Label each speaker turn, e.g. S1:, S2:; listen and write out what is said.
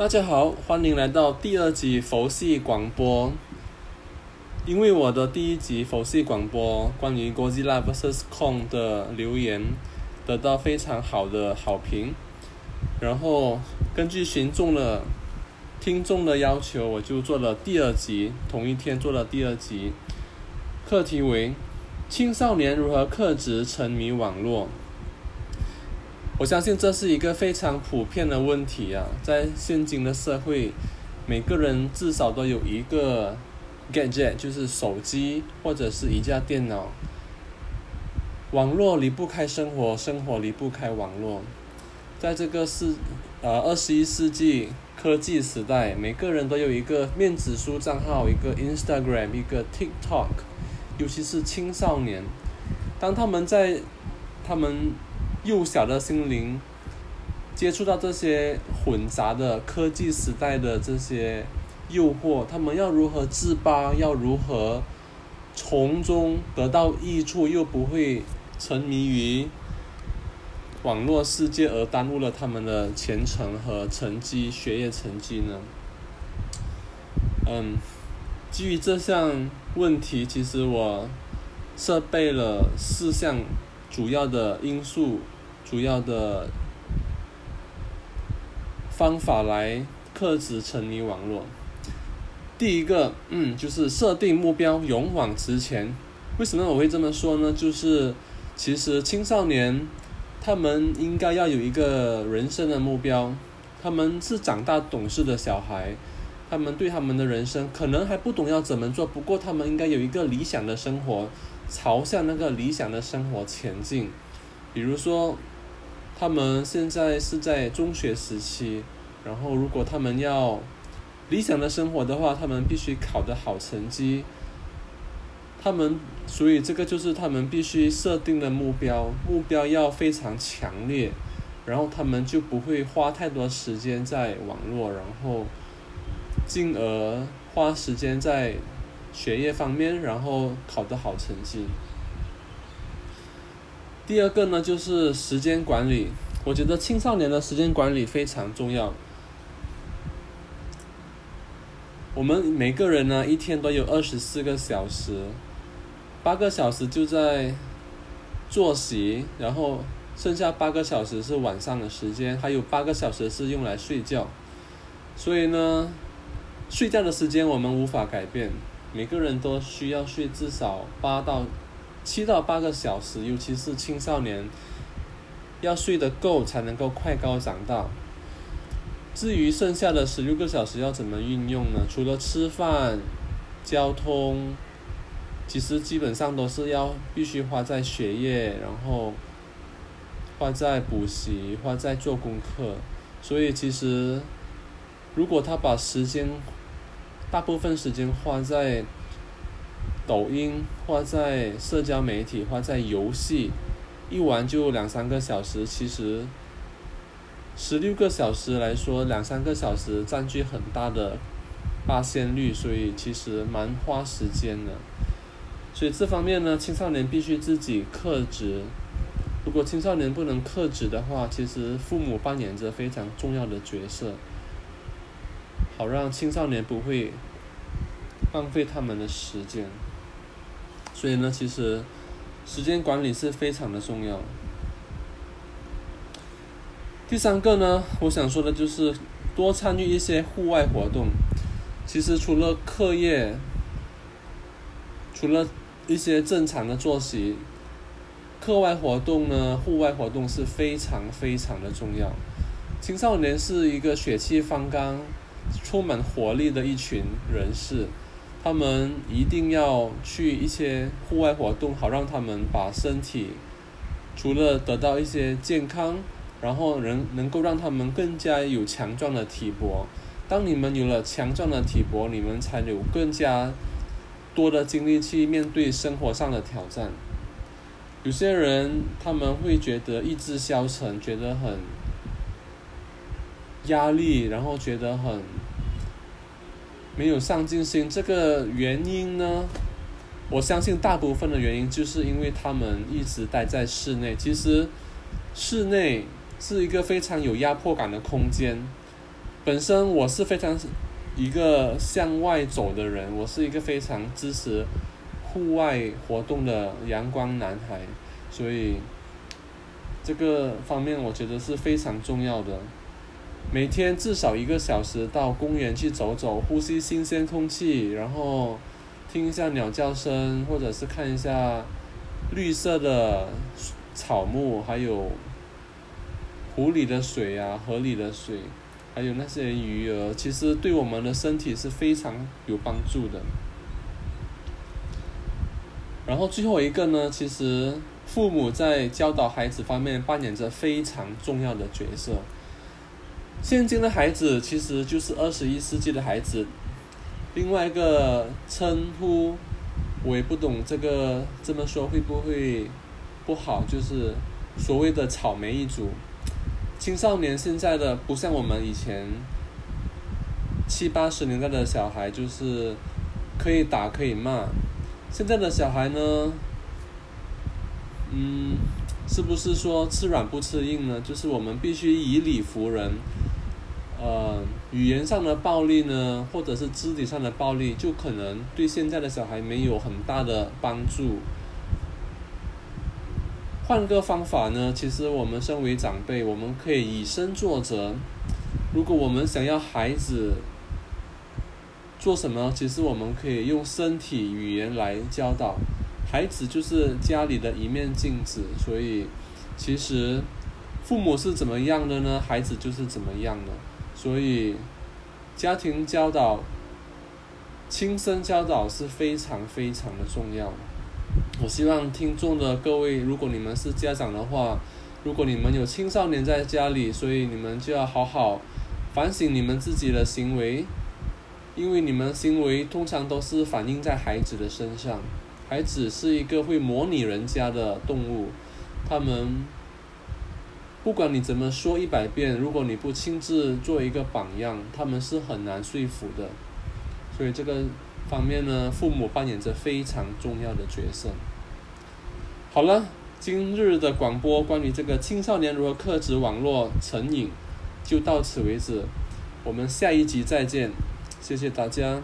S1: 大家好，欢迎来到第二集佛系广播。因为我的第一集佛系广播关于 Godzilla vs Kong 的留言得到非常好的好评，然后根据群众的听众的要求，我就做了第二集，同一天做了第二集，课题为青少年如何克制沉迷网络。我相信这是一个非常普遍的问题啊，在现今的社会，每个人至少都有一个 gadget，就是手机或者是一架电脑。网络离不开生活，生活离不开网络。在这个世呃二十一世纪科技时代，每个人都有一个面子书账号，一个 Instagram，一个 TikTok。尤其是青少年，当他们在他们幼小的心灵接触到这些混杂的科技时代的这些诱惑，他们要如何自拔？要如何从中得到益处，又不会沉迷于网络世界而耽误了他们的前程和成绩、学业成绩呢？嗯。基于这项问题，其实我设备了四项主要的因素、主要的方法来克制沉迷网络。第一个，嗯，就是设定目标，勇往直前。为什么我会这么说呢？就是其实青少年他们应该要有一个人生的目标，他们是长大懂事的小孩。他们对他们的人生可能还不懂要怎么做，不过他们应该有一个理想的生活，朝向那个理想的生活前进。比如说，他们现在是在中学时期，然后如果他们要理想的生活的话，他们必须考得好成绩。他们所以这个就是他们必须设定的目标，目标要非常强烈，然后他们就不会花太多时间在网络，然后。进而花时间在学业方面，然后考得好成绩。第二个呢，就是时间管理。我觉得青少年的时间管理非常重要。我们每个人呢，一天都有二十四个小时，八个小时就在作息，然后剩下八个小时是晚上的时间，还有八个小时是用来睡觉。所以呢。睡觉的时间我们无法改变，每个人都需要睡至少八到七到八个小时，尤其是青少年，要睡得够才能够快高长大。至于剩下的十六个小时要怎么运用呢？除了吃饭、交通，其实基本上都是要必须花在学业，然后花在补习，花在做功课。所以其实，如果他把时间大部分时间花在抖音，花在社交媒体，花在游戏，一玩就两三个小时。其实十六个小时来说，两三个小时占据很大的发现率，所以其实蛮花时间的。所以这方面呢，青少年必须自己克制。如果青少年不能克制的话，其实父母扮演着非常重要的角色。好让青少年不会浪费他们的时间，所以呢，其实时间管理是非常的重要。第三个呢，我想说的就是多参与一些户外活动。其实除了课业，除了一些正常的作息，课外活动呢，户外活动是非常非常的重要。青少年是一个血气方刚。充满活力的一群人士，他们一定要去一些户外活动，好让他们把身体除了得到一些健康，然后能能够让他们更加有强壮的体魄。当你们有了强壮的体魄，你们才有更加多的精力去面对生活上的挑战。有些人他们会觉得意志消沉，觉得很。压力，然后觉得很没有上进心。这个原因呢，我相信大部分的原因就是因为他们一直待在室内。其实，室内是一个非常有压迫感的空间。本身我是非常一个向外走的人，我是一个非常支持户外活动的阳光男孩，所以这个方面我觉得是非常重要的。每天至少一个小时到公园去走走，呼吸新鲜空气，然后听一下鸟叫声，或者是看一下绿色的草木，还有湖里的水啊，河里的水，还有那些鱼儿，其实对我们的身体是非常有帮助的。然后最后一个呢，其实父母在教导孩子方面扮演着非常重要的角色。现今的孩子其实就是二十一世纪的孩子。另外一个称呼，我也不懂这个这么说会不会不好？就是所谓的“草莓一族”。青少年现在的不像我们以前七八十年代的小孩，就是可以打可以骂。现在的小孩呢，嗯，是不是说吃软不吃硬呢？就是我们必须以理服人。呃，语言上的暴力呢，或者是肢体上的暴力，就可能对现在的小孩没有很大的帮助。换个方法呢，其实我们身为长辈，我们可以以身作则。如果我们想要孩子做什么，其实我们可以用身体语言来教导。孩子就是家里的一面镜子，所以其实父母是怎么样的呢？孩子就是怎么样的。所以，家庭教导、亲身教导是非常非常的重要。我希望听众的各位，如果你们是家长的话，如果你们有青少年在家里，所以你们就要好好反省你们自己的行为，因为你们行为通常都是反映在孩子的身上。孩子是一个会模拟人家的动物，他们。不管你怎么说一百遍，如果你不亲自做一个榜样，他们是很难说服的。所以这个方面呢，父母扮演着非常重要的角色。好了，今日的广播关于这个青少年如何克制网络成瘾，就到此为止。我们下一集再见，谢谢大家。